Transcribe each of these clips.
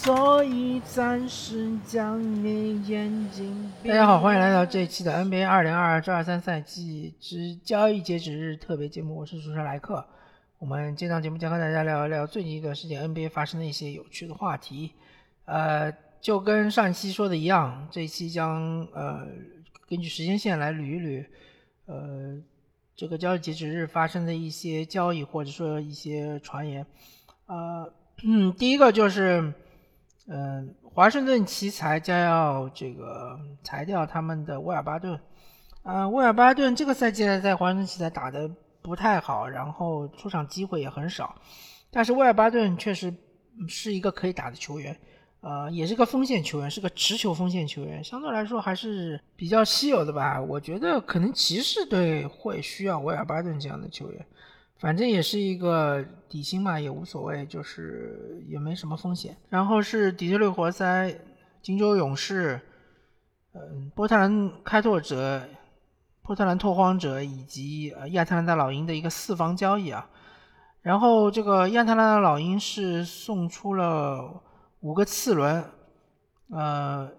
所以暂时将你眼睛。大家好，欢迎来到这一期的 NBA 二零二二至二三赛季之交易截止日特别节目，我是主持人莱克。我们这档节目将和大家聊一聊最近一段时间 NBA 发生的一些有趣的话题。呃，就跟上期说的一样，这一期将呃根据时间线来捋一捋，呃，这个交易截止日发生的一些交易或者说一些传言。呃，第一个就是。嗯，华盛顿奇才将要这个裁掉他们的威尔巴顿。啊，威尔巴顿这个赛季呢，在华盛顿奇才打的不太好，然后出场机会也很少。但是威尔巴顿确实是一个可以打的球员，呃，也是个锋线球员，是个持球锋线球员，相对来说还是比较稀有的吧。我觉得可能骑士队会需要威尔巴顿这样的球员。反正也是一个底薪嘛，也无所谓，就是也没什么风险。然后是底特律活塞、金州勇士、嗯，波特兰开拓者、波特兰拓荒者以及呃亚特兰大老鹰的一个四方交易啊。然后这个亚特兰大老鹰是送出了五个次轮，呃，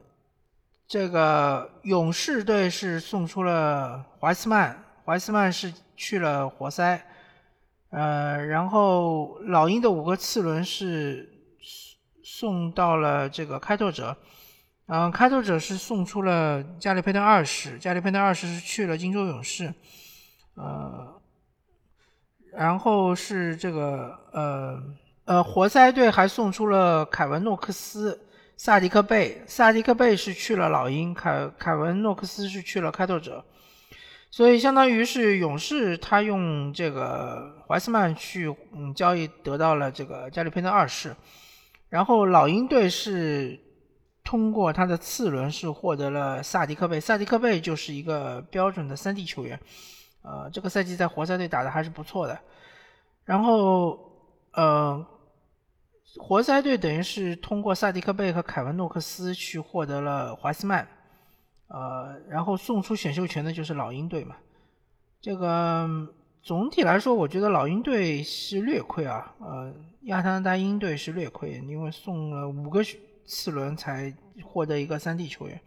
这个勇士队是送出了怀斯曼，怀斯曼是去了活塞。呃，然后老鹰的五个次轮是送到了这个开拓者，嗯，开拓者是送出了加里佩顿二世，加里佩顿二世是去了金州勇士，呃，然后是这个呃呃活塞队还送出了凯文诺克斯、萨迪克贝，萨迪克贝是去了老鹰，凯凯文诺克斯是去了开拓者。所以相当于是勇士，他用这个怀斯曼去嗯交易得到了这个加里佩顿二世，然后老鹰队是通过他的次轮是获得了萨迪克贝，萨迪克贝就是一个标准的三 D 球员，呃，这个赛季在活塞队打的还是不错的，然后呃，活塞队等于是通过萨迪克贝和凯文诺克斯去获得了怀斯曼。呃，然后送出选秀权的就是老鹰队嘛。这个总体来说，我觉得老鹰队是略亏啊。呃，亚特兰大鹰队是略亏，因为送了五个次轮才获得一个三 D 球员。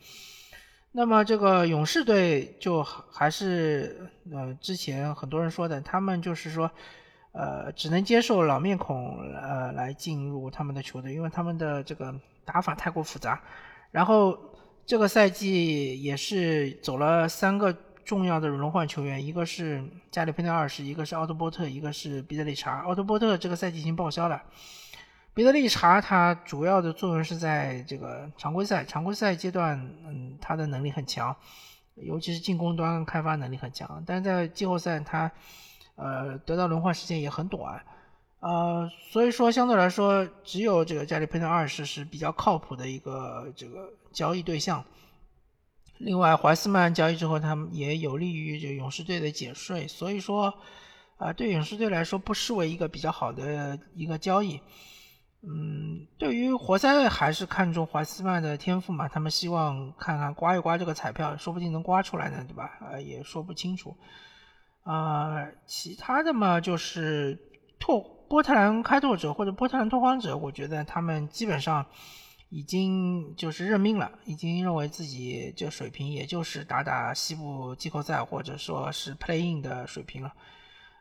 那么这个勇士队就还是呃之前很多人说的，他们就是说呃只能接受老面孔呃来进入他们的球队，因为他们的这个打法太过复杂。然后。这个赛季也是走了三个重要的轮换球员，一个是加里佩顿二世，一个是奥多波特，一个是彼得利查。奥多波特这个赛季已经报销了，彼得利查他主要的作用是在这个常规赛，常规赛阶段，嗯，他的能力很强，尤其是进攻端开发能力很强，但是在季后赛他，呃，得到轮换时间也很短。呃，所以说相对来说，只有这个加里佩顿二世是比较靠谱的一个这个交易对象。另外，怀斯曼交易之后，他们也有利于这勇士队的减税，所以说，啊，对勇士队来说不失为一个比较好的一个交易。嗯，对于活塞队还是看重怀斯曼的天赋嘛，他们希望看看刮一刮这个彩票，说不定能刮出来呢，对吧？啊，也说不清楚。啊，其他的嘛，就是拓。波特兰开拓者或者波特兰拓荒者，我觉得他们基本上已经就是认命了，已经认为自己这水平也就是打打西部季后赛或者说是 Play-in 的水平了，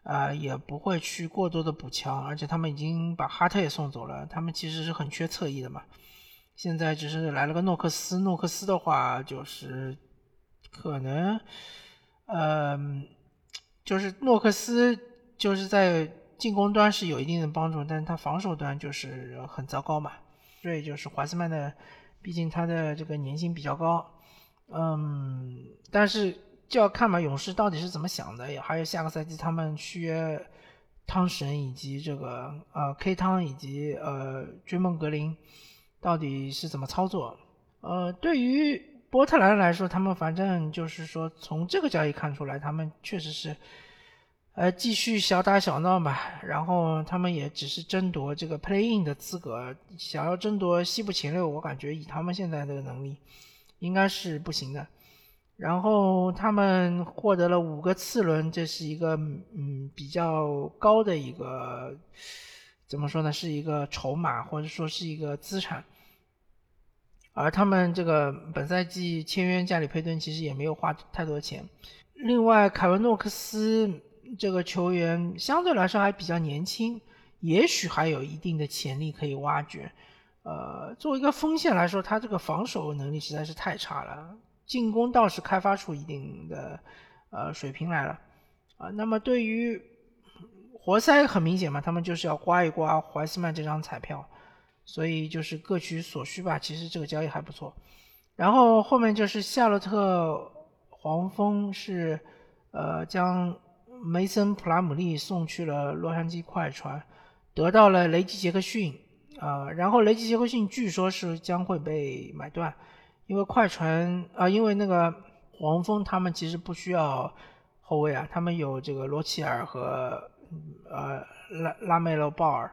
啊，也不会去过多的补强，而且他们已经把哈特也送走了，他们其实是很缺侧翼的嘛，现在只是来了个诺克斯，诺克斯的话就是可能，嗯，就是诺克斯就是在。进攻端是有一定的帮助，但是他防守端就是很糟糕嘛。所以就是华斯曼的，毕竟他的这个年薪比较高，嗯，但是就要看嘛，勇士到底是怎么想的，还有下个赛季他们续约汤神以及这个呃 K 汤以及呃追梦格林到底是怎么操作？呃，对于波特兰来说，他们反正就是说从这个交易看出来，他们确实是。呃，继续小打小闹吧，然后他们也只是争夺这个 playing 的资格，想要争夺西部前六，我感觉以他们现在这个能力，应该是不行的。然后他们获得了五个次轮，这是一个嗯比较高的一个，怎么说呢？是一个筹码或者说是一个资产。而他们这个本赛季签约加里佩顿其实也没有花太多钱。另外，凯文诺克斯这个球员相对来说还比较年轻，也许还有一定的潜力可以挖掘。呃，作为一个锋线来说，他这个防守能力实在是太差了，进攻倒是开发出一定的呃水平来了。啊，那么对于活塞很明显嘛，他们就是要刮一刮怀斯曼这张彩票，所以就是各取所需吧。其实这个交易还不错。然后后面就是夏洛特黄蜂是呃将梅森普拉姆利送去了洛杉矶快船，得到了雷吉杰克逊。啊，然后雷吉杰克逊据说是将会被买断，因为快船啊，因为那个黄蜂他们其实不需要后卫啊，他们有这个罗齐尔和呃拉拉梅罗鲍尔，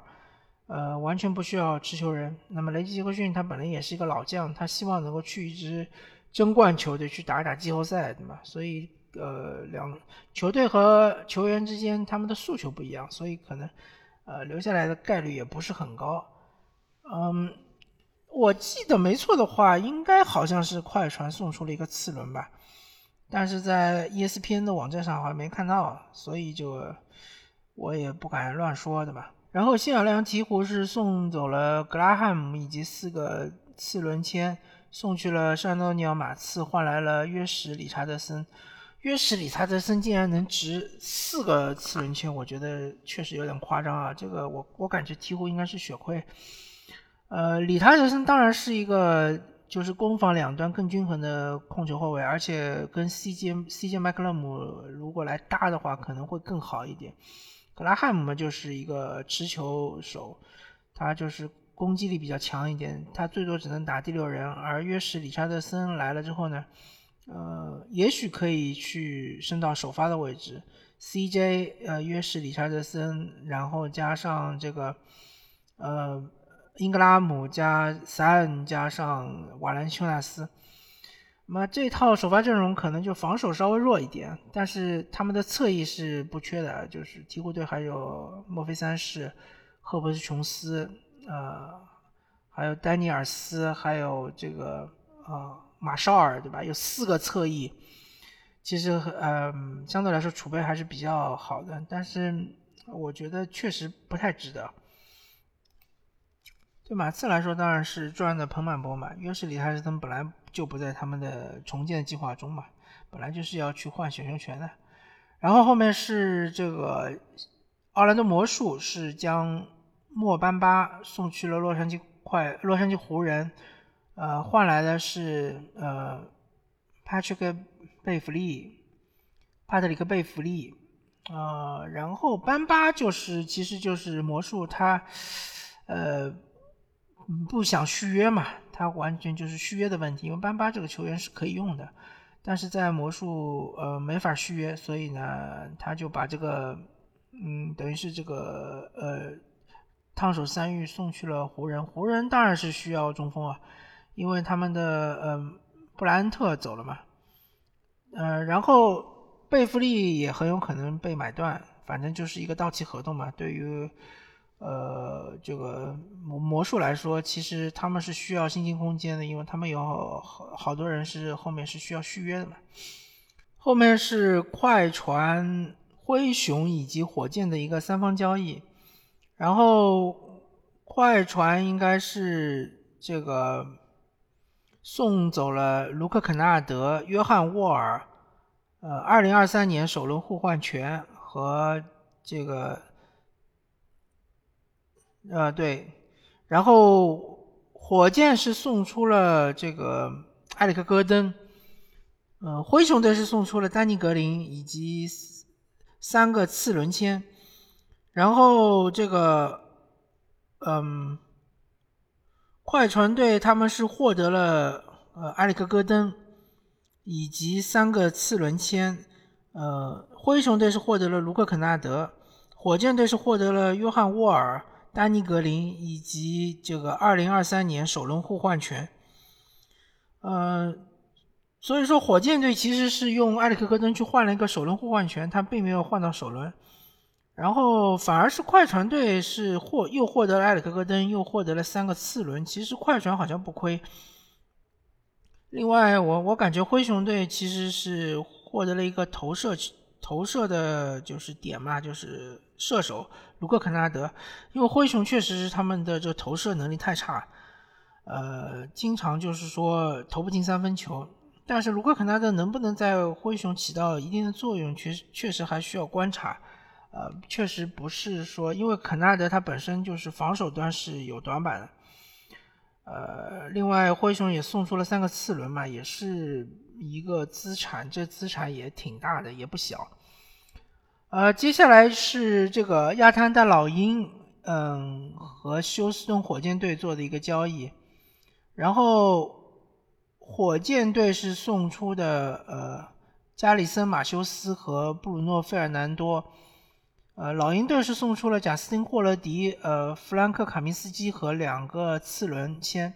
呃，完全不需要持球人。那么雷吉杰克逊他本来也是一个老将，他希望能够去一支争冠球队去打一打季后赛，对吧？所以呃，两球队和球员之间他们的诉求不一样，所以可能呃留下来的概率也不是很高。嗯，我记得没错的话，应该好像是快船送出了一个次轮吧，但是在 ESPN 的网站上好像没看到，所以就我也不敢乱说，对吧？然后新奥尔良鹈鹕是送走了格拉汉姆以及四个次轮签，送去了山东尼奥马刺，换来了约什理查德森。约什理查德森竟然能值四个次轮签，我觉得确实有点夸张啊！这个我我感觉鹈鹕应该是血亏。呃，理查德森当然是一个就是攻防两端更均衡的控球后卫，而且跟 CJ CJ 麦克勒姆如果来搭的话，可能会更好一点。格拉汉姆嘛，就是一个持球手，他就是攻击力比较强一点，他最多只能打第六人。而约什理查德森来了之后呢，呃，也许可以去升到首发的位置。CJ 呃，约什理查德森，然后加上这个呃。英格拉姆加塞恩加上瓦兰丘纳斯，那么这套首发阵容可能就防守稍微弱一点，但是他们的侧翼是不缺的，就是鹈鹕队还有墨菲三世、赫伯斯琼斯，呃，还有丹尼尔斯，还有这个啊马绍尔，对吧？有四个侧翼，其实呃相对来说储备还是比较好的，但是我觉得确实不太值得。对马刺来说，当然是赚的盆满钵满。约什里他是他们本来就不在他们的重建计划中嘛，本来就是要去换选秀权的。然后后面是这个奥兰多魔术是将莫班巴送去了洛杉矶快洛杉矶湖人，呃，换来的是呃帕特里克贝弗利，帕特里克贝弗利，呃，然后班巴就是其实就是魔术他，呃。不想续约嘛？他完全就是续约的问题，因为班巴这个球员是可以用的，但是在魔术呃没法续约，所以呢他就把这个嗯等于是这个呃烫手山芋送去了湖人。湖人当然是需要中锋啊，因为他们的呃布莱恩特走了嘛，呃然后贝弗利也很有可能被买断，反正就是一个到期合同嘛。对于呃，这个魔魔术来说，其实他们是需要薪金空间的，因为他们有好好多人是后面是需要续约的嘛。后面是快船、灰熊以及火箭的一个三方交易，然后快船应该是这个送走了卢克·肯纳德、约翰·沃尔，呃，二零二三年首轮互换权和这个。呃，对，然后火箭是送出了这个埃里克·戈登，呃，灰熊队是送出了丹尼·格林以及三个次轮签，然后这个，嗯，快船队他们是获得了呃埃里克·戈登以及三个次轮签，呃，灰熊队是获得了卢克·肯纳德，火箭队是获得了约翰·沃尔。丹尼格林以及这个二零二三年首轮互换权，呃，所以说火箭队其实是用埃里克戈登去换了一个首轮互换权，他并没有换到首轮，然后反而是快船队是获又获得了埃里克戈登，又获得了三个次轮，其实快船好像不亏，另外，我我感觉灰熊队其实是获得了一个投射投射的，就是点嘛，就是射手卢克肯纳德，因为灰熊确实是他们的这个投射能力太差，呃，经常就是说投不进三分球。但是卢克肯纳德能不能在灰熊起到一定的作用，确确实还需要观察。呃，确实不是说，因为肯纳德他本身就是防守端是有短板的。呃，另外灰熊也送出了三个次轮嘛，也是一个资产，这资产也挺大的，也不小。呃，接下来是这个亚特兰大老鹰，嗯，和休斯顿火箭队做的一个交易，然后火箭队是送出的呃加里森马修斯和布鲁诺费尔南多。呃，老鹰队是送出了贾斯汀霍勒迪、呃弗兰克卡明斯基和两个次轮签，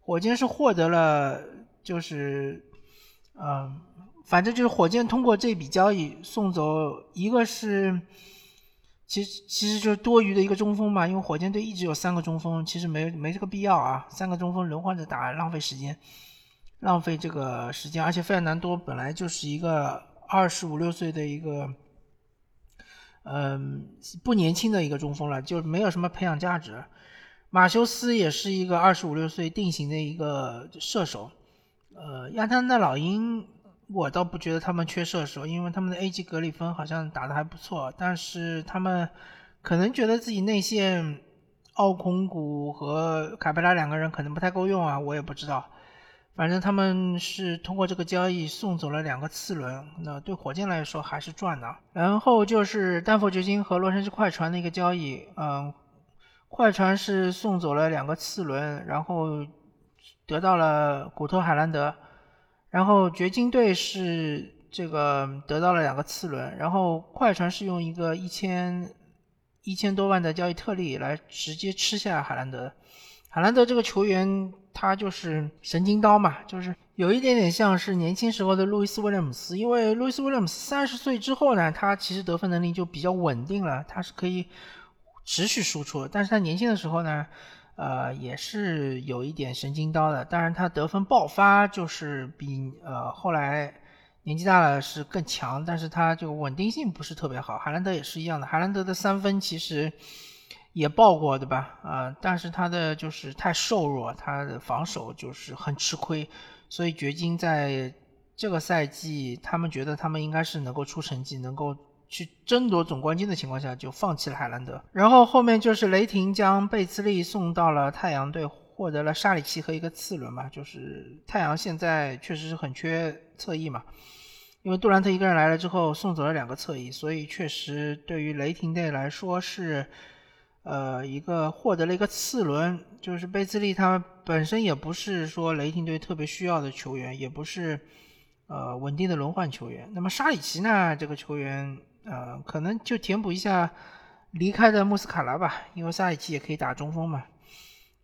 火箭是获得了，就是，嗯，反正就是火箭通过这笔交易送走一个是，其实其实就是多余的一个中锋嘛，因为火箭队一直有三个中锋，其实没没这个必要啊，三个中锋轮换着打浪费时间，浪费这个时间，而且费尔南多本来就是一个二十五六岁的一个。嗯，不年轻的一个中锋了，就没有什么培养价值。马修斯也是一个二十五六岁定型的一个射手。呃，亚特兰大老鹰，我倒不觉得他们缺射手，因为他们的 A 级格里芬好像打得还不错。但是他们可能觉得自己内线奥孔古和卡佩拉两个人可能不太够用啊，我也不知道。反正他们是通过这个交易送走了两个次轮，那对火箭来说还是赚的。然后就是丹佛掘金和洛杉矶快船的一个交易，嗯，快船是送走了两个次轮，然后得到了古特海兰德，然后掘金队是这个得到了两个次轮，然后快船是用一个一千一千多万的交易特例来直接吃下海兰德。海兰德这个球员。他就是神经刀嘛，就是有一点点像是年轻时候的路易斯威廉姆斯，因为路易斯威廉姆斯三十岁之后呢，他其实得分能力就比较稳定了，他是可以持续输出。但是他年轻的时候呢，呃，也是有一点神经刀的。当然，他得分爆发就是比呃后来年纪大了是更强，但是他这个稳定性不是特别好。海兰德也是一样的，海兰德的三分其实。也爆过，对吧？啊，但是他的就是太瘦弱，他的防守就是很吃亏，所以掘金在这个赛季，他们觉得他们应该是能够出成绩，能够去争夺总冠军的情况下，就放弃了海兰德。然后后面就是雷霆将贝兹利送到了太阳队，获得了沙里奇和一个次轮嘛。就是太阳现在确实是很缺侧翼嘛，因为杜兰特一个人来了之后，送走了两个侧翼，所以确实对于雷霆队来说是。呃，一个获得了一个次轮，就是贝兹利，他本身也不是说雷霆队特别需要的球员，也不是呃稳定的轮换球员。那么沙里奇呢，这个球员呃，可能就填补一下离开的穆斯卡拉吧，因为沙里奇也可以打中锋嘛。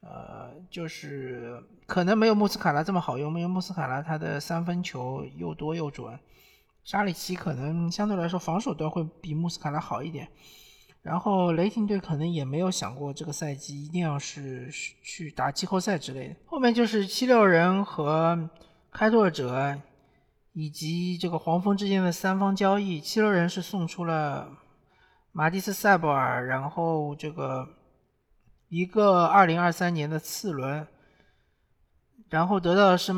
呃，就是可能没有穆斯卡拉这么好用，因为穆斯卡拉他的三分球又多又准，沙里奇可能相对来说防守端会比穆斯卡拉好一点。然后雷霆队可能也没有想过这个赛季一定要是去打季后赛之类的。后面就是七六人和开拓者以及这个黄蜂之间的三方交易。七六人是送出了马蒂斯·塞博尔，然后这个一个二零二三年的次轮，然后得到的是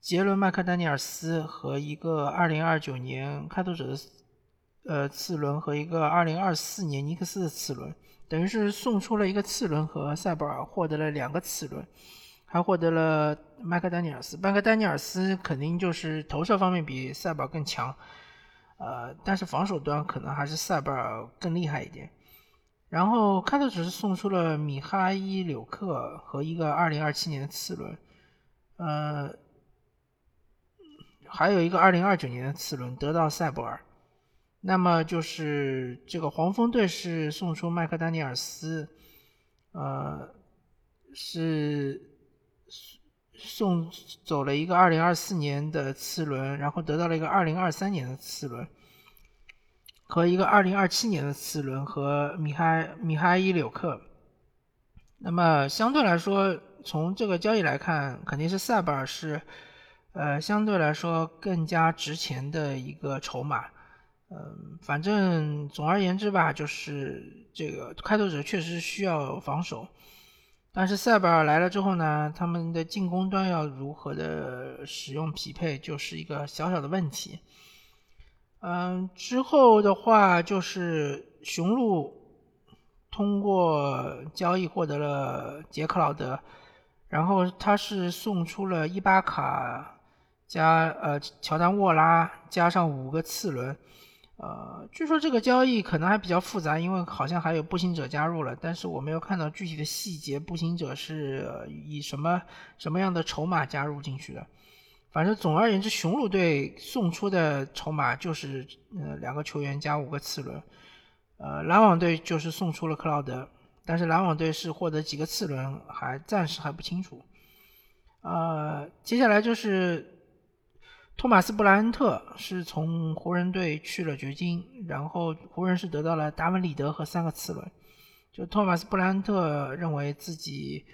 杰伦·麦克丹尼尔斯和一个二零二九年开拓者的。呃，次轮和一个二零二四年尼克斯的次轮，等于是送出了一个次轮和塞博尔，获得了两个次轮，还获得了麦克丹尼尔斯。麦克丹尼尔斯肯定就是投射方面比塞博尔更强，呃，但是防守端可能还是塞博尔更厉害一点。然后开拓者是送出了米哈伊柳克和一个二零二七年的次轮，呃，还有一个二零二九年的次轮得到塞博尔。那么就是这个黄蜂队是送出麦克丹尼尔斯，呃，是送走了一个二零二四年的次轮，然后得到了一个二零二三年的次轮，和一个二零二七年的次轮和米哈米哈伊柳克。那么相对来说，从这个交易来看，肯定是塞巴尔是呃，相对来说更加值钱的一个筹码。嗯，反正总而言之吧，就是这个开拓者确实需要防守，但是塞巴尔来了之后呢，他们的进攻端要如何的使用匹配，就是一个小小的问题。嗯，之后的话就是雄鹿通过交易获得了杰克劳德，然后他是送出了伊巴卡加呃乔丹沃拉加上五个次轮。呃，据说这个交易可能还比较复杂，因为好像还有步行者加入了，但是我没有看到具体的细节。步行者是以什么什么样的筹码加入进去的？反正总而言之，雄鹿队送出的筹码就是呃两个球员加五个次轮。呃，篮网队就是送出了克劳德，但是篮网队是获得几个次轮还暂时还不清楚。呃，接下来就是。托马斯·布莱恩特是从湖人队去了掘金，然后湖人是得到了达文·里德和三个次轮。就托马斯·布莱恩特认为自己，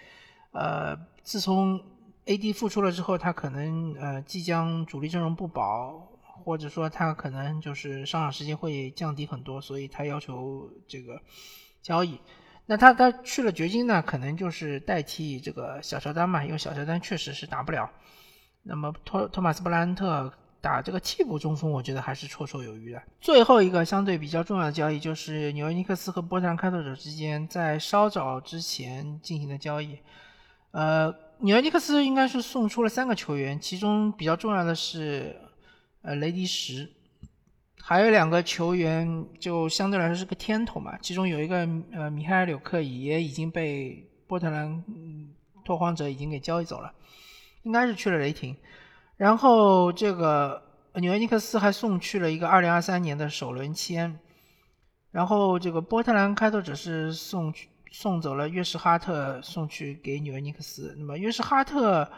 呃，自从 AD 复出了之后，他可能呃即将主力阵容不保，或者说他可能就是上场时间会降低很多，所以他要求这个交易。那他他去了掘金呢，可能就是代替这个小乔丹嘛，因为小乔丹确实是打不了。那么托托马斯布兰特打这个替补中锋，我觉得还是绰绰有余的。最后一个相对比较重要的交易，就是纽约尼克斯和波特兰开拓者之间在稍早之前进行的交易。呃，纽约尼克斯应该是送出了三个球员，其中比较重要的是呃雷迪什，还有两个球员就相对来说是个天头嘛，其中有一个呃米哈尔纽克也已经被波特兰拓荒者已经给交易走了。应该是去了雷霆，然后这个纽约尼克斯还送去了一个二零二三年的首轮签，然后这个波特兰开拓者是送去送走了约什哈特，送去给纽约尼克斯。那么约什哈特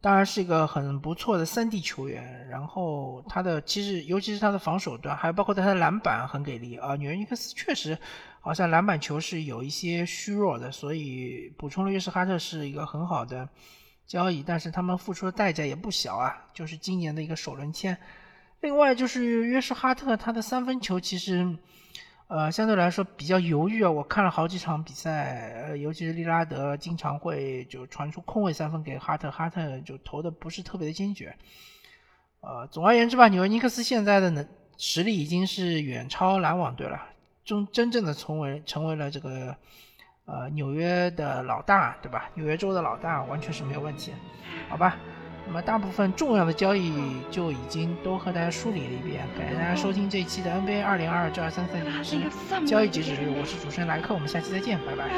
当然是一个很不错的三 D 球员，然后他的其实尤其是他的防守端，还有包括他的篮板很给力啊。纽约尼克斯确实好像篮板球是有一些虚弱的，所以补充了约什哈特是一个很好的。交易，但是他们付出的代价也不小啊，就是今年的一个首轮签。另外就是约什哈特，他的三分球其实，呃，相对来说比较犹豫啊。我看了好几场比赛，呃，尤其是利拉德经常会就传出空位三分给哈特，哈特就投的不是特别的坚决。呃，总而言之吧，纽约尼克斯现在的能实力已经是远超篮网队了，真真正的成为成为了这个。呃，纽约的老大，对吧？纽约州的老大完全是没有问题，好吧？那么大部分重要的交易就已经都和大家梳理了一遍，感谢大家收听这一期的 NBA 二零二二至二三赛季之交易截止日，我是主持人莱克，我们下期再见，拜拜。